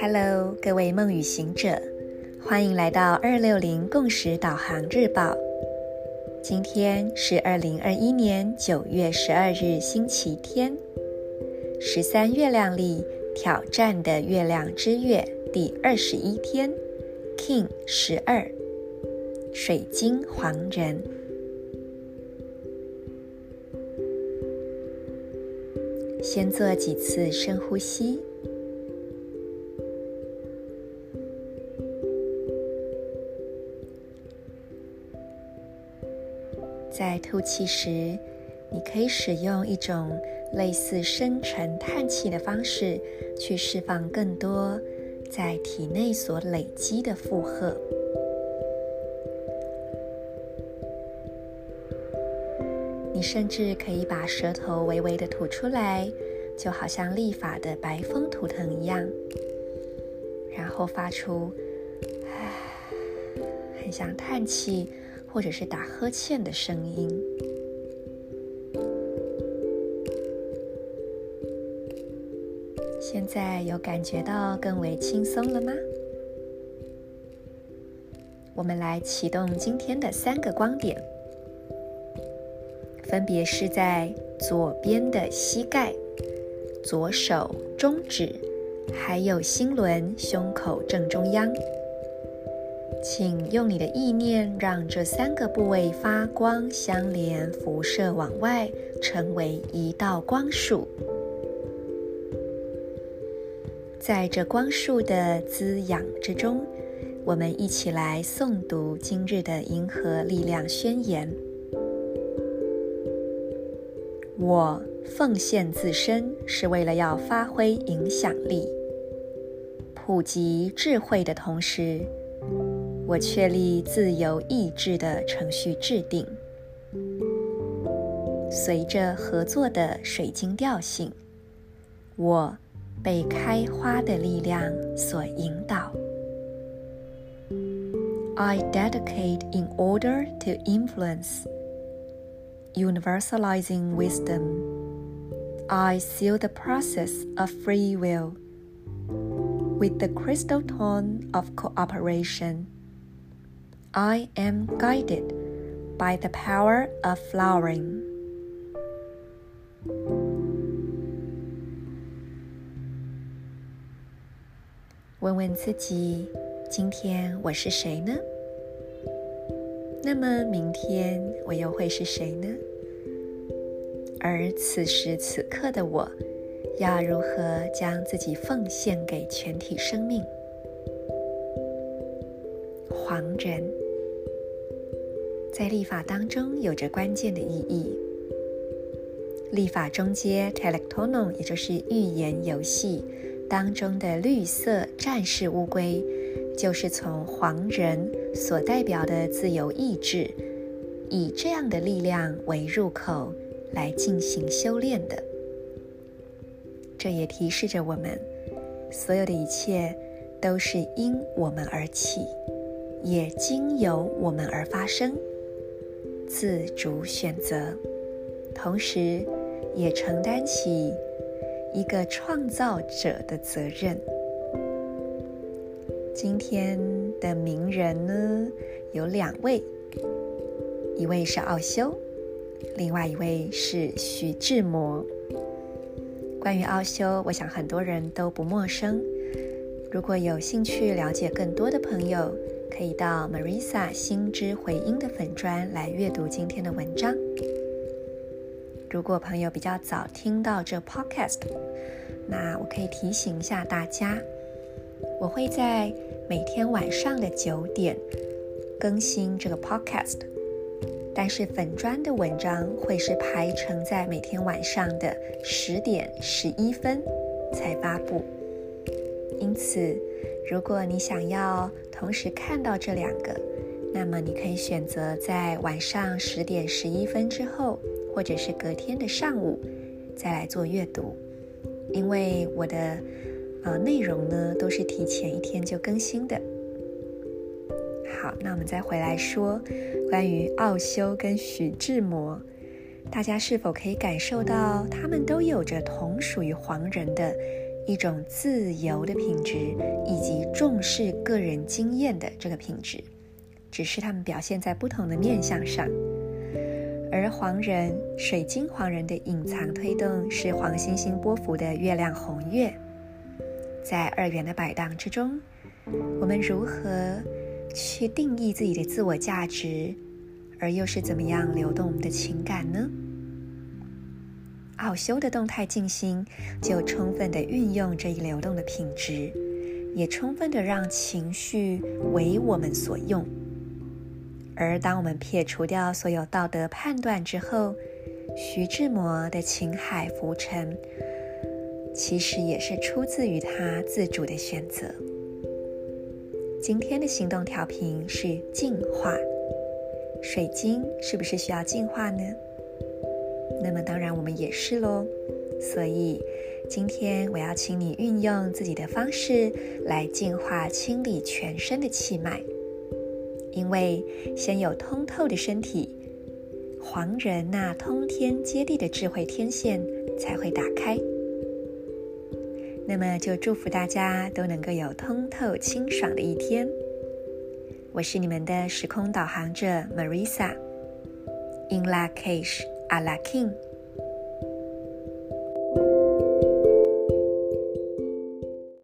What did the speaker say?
Hello，各位梦与行者，欢迎来到二六零共识导航日报。今天是二零二一年九月十二日，星期天，十三月亮历挑战的月亮之月第二十一天，King 十二，水晶黄人。先做几次深呼吸。在吐气时，你可以使用一种类似深沉叹气的方式，去释放更多在体内所累积的负荷。甚至可以把舌头微微的吐出来，就好像历法的白风图腾一样，然后发出“唉”，很像叹气。或者是打呵欠的声音。现在有感觉到更为轻松了吗？我们来启动今天的三个光点，分别是在左边的膝盖、左手中指，还有心轮胸口正中央。请用你的意念让这三个部位发光相连，辐射往外，成为一道光束。在这光束的滋养之中，我们一起来诵读今日的银河力量宣言。我奉献自身，是为了要发挥影响力，普及智慧的同时。我确立自由意志的程序制定，随着合作的水晶调性，我被开花的力量所引导。I dedicate in order to influence, universalizing wisdom. I seal the process of free will with the crystal tone of cooperation. I am guided by the power of flowering。问问自己，今天我是谁呢？ 那么明天我又会是谁呢？而此时此刻的我，要如何将自己奉献给全体生命？黄人。在历法当中有着关键的意义。历法中阶 Telektonon，也就是预言游戏当中的绿色战士乌龟，就是从黄人所代表的自由意志，以这样的力量为入口来进行修炼的。这也提示着我们，所有的一切都是因我们而起，也经由我们而发生。自主选择，同时也承担起一个创造者的责任。今天的名人呢，有两位，一位是奥修，另外一位是徐志摩。关于奥修，我想很多人都不陌生。如果有兴趣了解更多的朋友，可以到 Marisa 心之回音的粉专来阅读今天的文章。如果朋友比较早听到这 Podcast，那我可以提醒一下大家，我会在每天晚上的九点更新这个 Podcast，但是粉专的文章会是排成在每天晚上的十点十一分才发布，因此。如果你想要同时看到这两个，那么你可以选择在晚上十点十一分之后，或者是隔天的上午再来做阅读，因为我的呃内容呢都是提前一天就更新的。好，那我们再回来说关于奥修跟徐志摩，大家是否可以感受到，他们都有着同属于黄人的一种自由的品质，以及重视个人经验的这个品质，只是他们表现在不同的面向上。而黄人，水晶黄人的隐藏推动是黄星星波幅的月亮红月，在二元的摆荡之中，我们如何去定义自己的自我价值，而又是怎么样流动我们的情感呢？奥修的动态静心就充分地运用这一流动的品质，也充分地让情绪为我们所用。而当我们撇除掉所有道德判断之后，徐志摩的情海浮沉，其实也是出自于他自主的选择。今天的行动调频是净化，水晶是不是需要净化呢？那么当然我们也是喽。所以今天我要请你运用自己的方式来净化、清理全身的气脉。因为先有通透的身体，黄人那通天接地的智慧天线才会打开。那么就祝福大家都能够有通透清爽的一天。我是你们的时空导航者 Marisa，In Lak'ech Ala King。